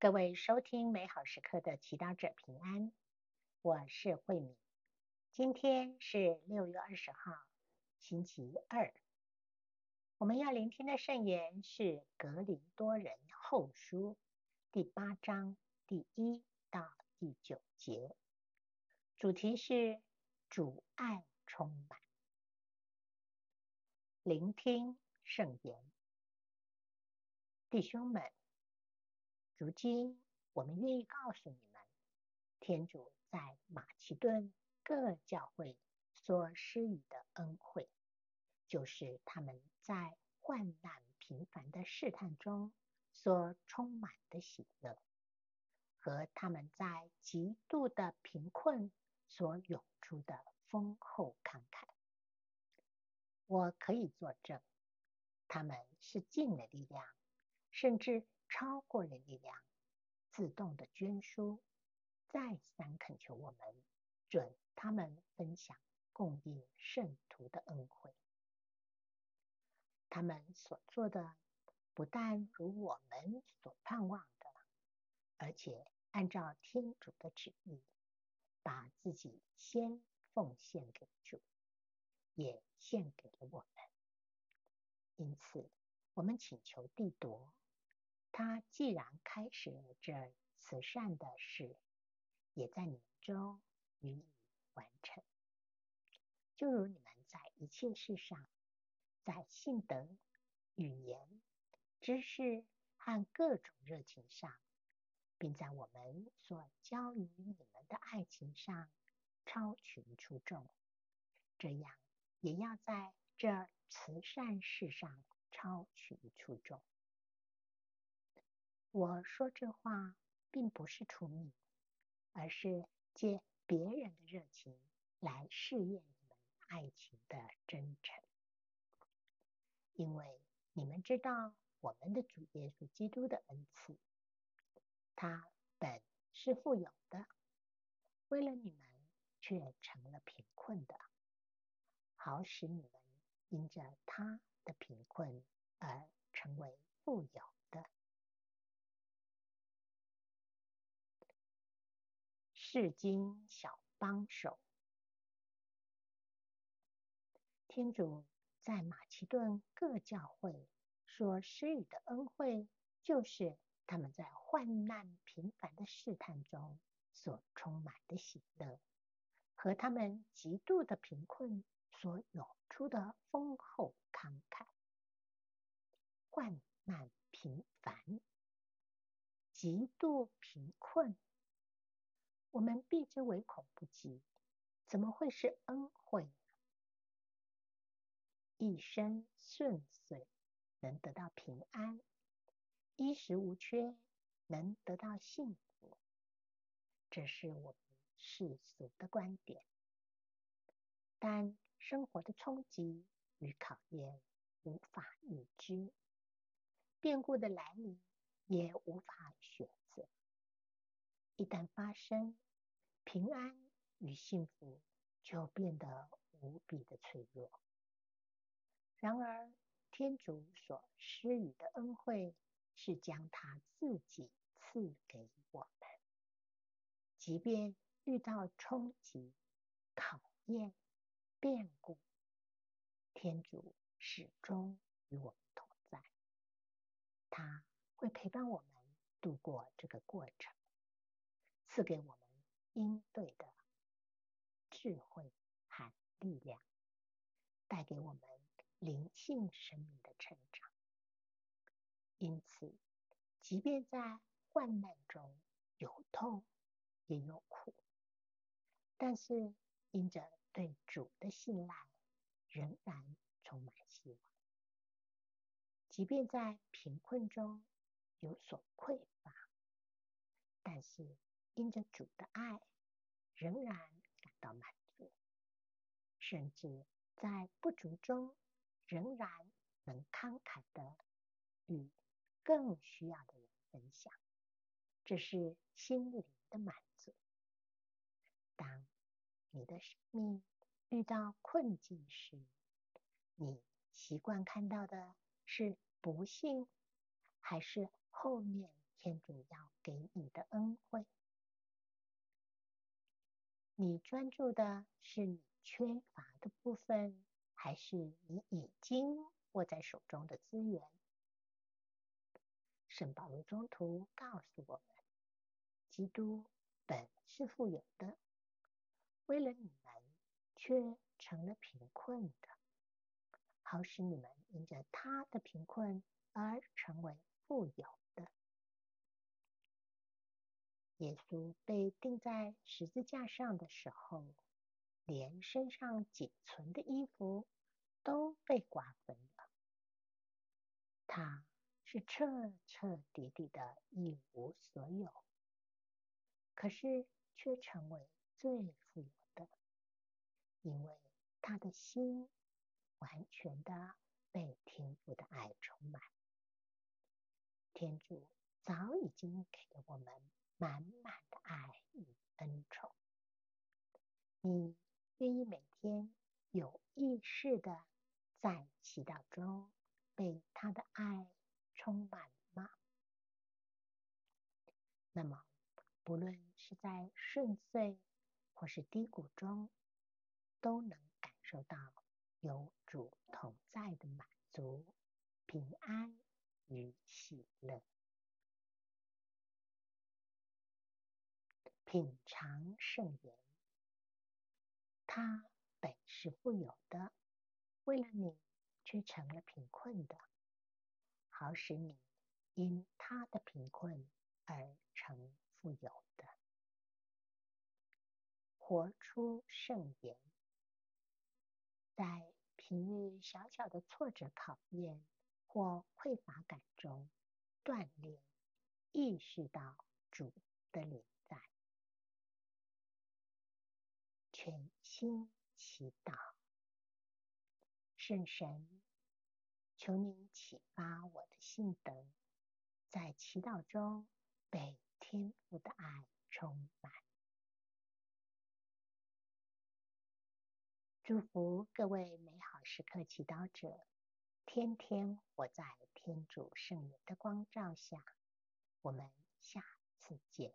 各位收听美好时刻的祈祷者平安，我是慧敏。今天是六月二十号，星期二。我们要聆听的圣言是《格林多人后书》第八章第一到第九节，主题是主爱充满。聆听圣言，弟兄们。如今，我们愿意告诉你们，天主在马其顿各教会所施予的恩惠，就是他们在患难频繁的试探中所充满的喜乐，和他们在极度的贫困所涌出的丰厚慷慨。我可以作证，他们是尽了力量，甚至。超过了力量，自动的捐书，再三恳求我们准他们分享供应圣徒的恩惠。他们所做的不但如我们所盼望的，而且按照天主的旨意，把自己先奉献给主，也献给了我们。因此，我们请求帝铎。他既然开始了这慈善的事，也在你们中予以完成。就如你们在一切事上，在信德、语言、知识和各种热情上，并在我们所教于你们的爱情上超群出众，这样也要在这慈善事上超群出众。我说这话并不是出名，而是借别人的热情来试验你们爱情的真诚。因为你们知道我们的主耶稣基督的恩赐，他本是富有的，为了你们却成了贫困的，好使你们因着他的贫困而成为富有。释经小帮手，天主在马其顿各教会所施予的恩惠，就是他们在患难频繁的试探中所充满的喜乐，和他们极度的贫困所涌出的丰厚慷慨。患难频繁，极度贫困。我们避之唯恐不及，怎么会是恩惠呢？一生顺遂，能得到平安；衣食无缺，能得到幸福。这是我们世俗的观点。但生活的冲击与考验无法预知，变故的来临也无法选择。一旦发生，平安与幸福就变得无比的脆弱。然而，天主所施予的恩惠是将他自己赐给我们，即便遇到冲击、考验、变故，天主始终与我们同在，他会陪伴我们度过这个过程。赐给我们应对的智慧和力量，带给我们灵性生命的成长。因此，即便在患难中有痛也有苦，但是因着对主的信赖，仍然充满希望。即便在贫困中有所匮乏，但是，因着主的爱，仍然感到满足，甚至在不足中，仍然能慷慨地与更需要的人分享，这是心灵的满足。当你的生命遇到困境时，你习惯看到的是不幸，还是后面天主要给你的恩惠。你专注的是你缺乏的部分，还是你已经握在手中的资源？圣保罗中途告诉我们，基督本是富有的，为了你们却成了贫困的，好使你们因着他的贫困而成为富有的。耶稣被钉在十字架上的时候，连身上仅存的衣服都被瓜分了。他是彻彻底底的一无所有，可是却成为最富有，因为他的心完全的被天父的爱充满。天主早已经给了我们。满满的爱与恩宠，你愿意每天有意识的在祈祷中被他的爱充满吗？那么，不论是在顺遂或是低谷中，都能感受到有主同在的满足、平安与喜乐。品尝圣言，他本是富有的，为了你却成了贫困的，好使你因他的贫困而成富有的。活出圣言，在平日小小的挫折考验或匮乏感中，锻炼意识到主的临在。全心祈祷，圣神，求你启发我的信德，在祈祷中被天父的爱充满。祝福各位美好时刻祈祷者，天天活在天主圣灵的光照下。我们下次见。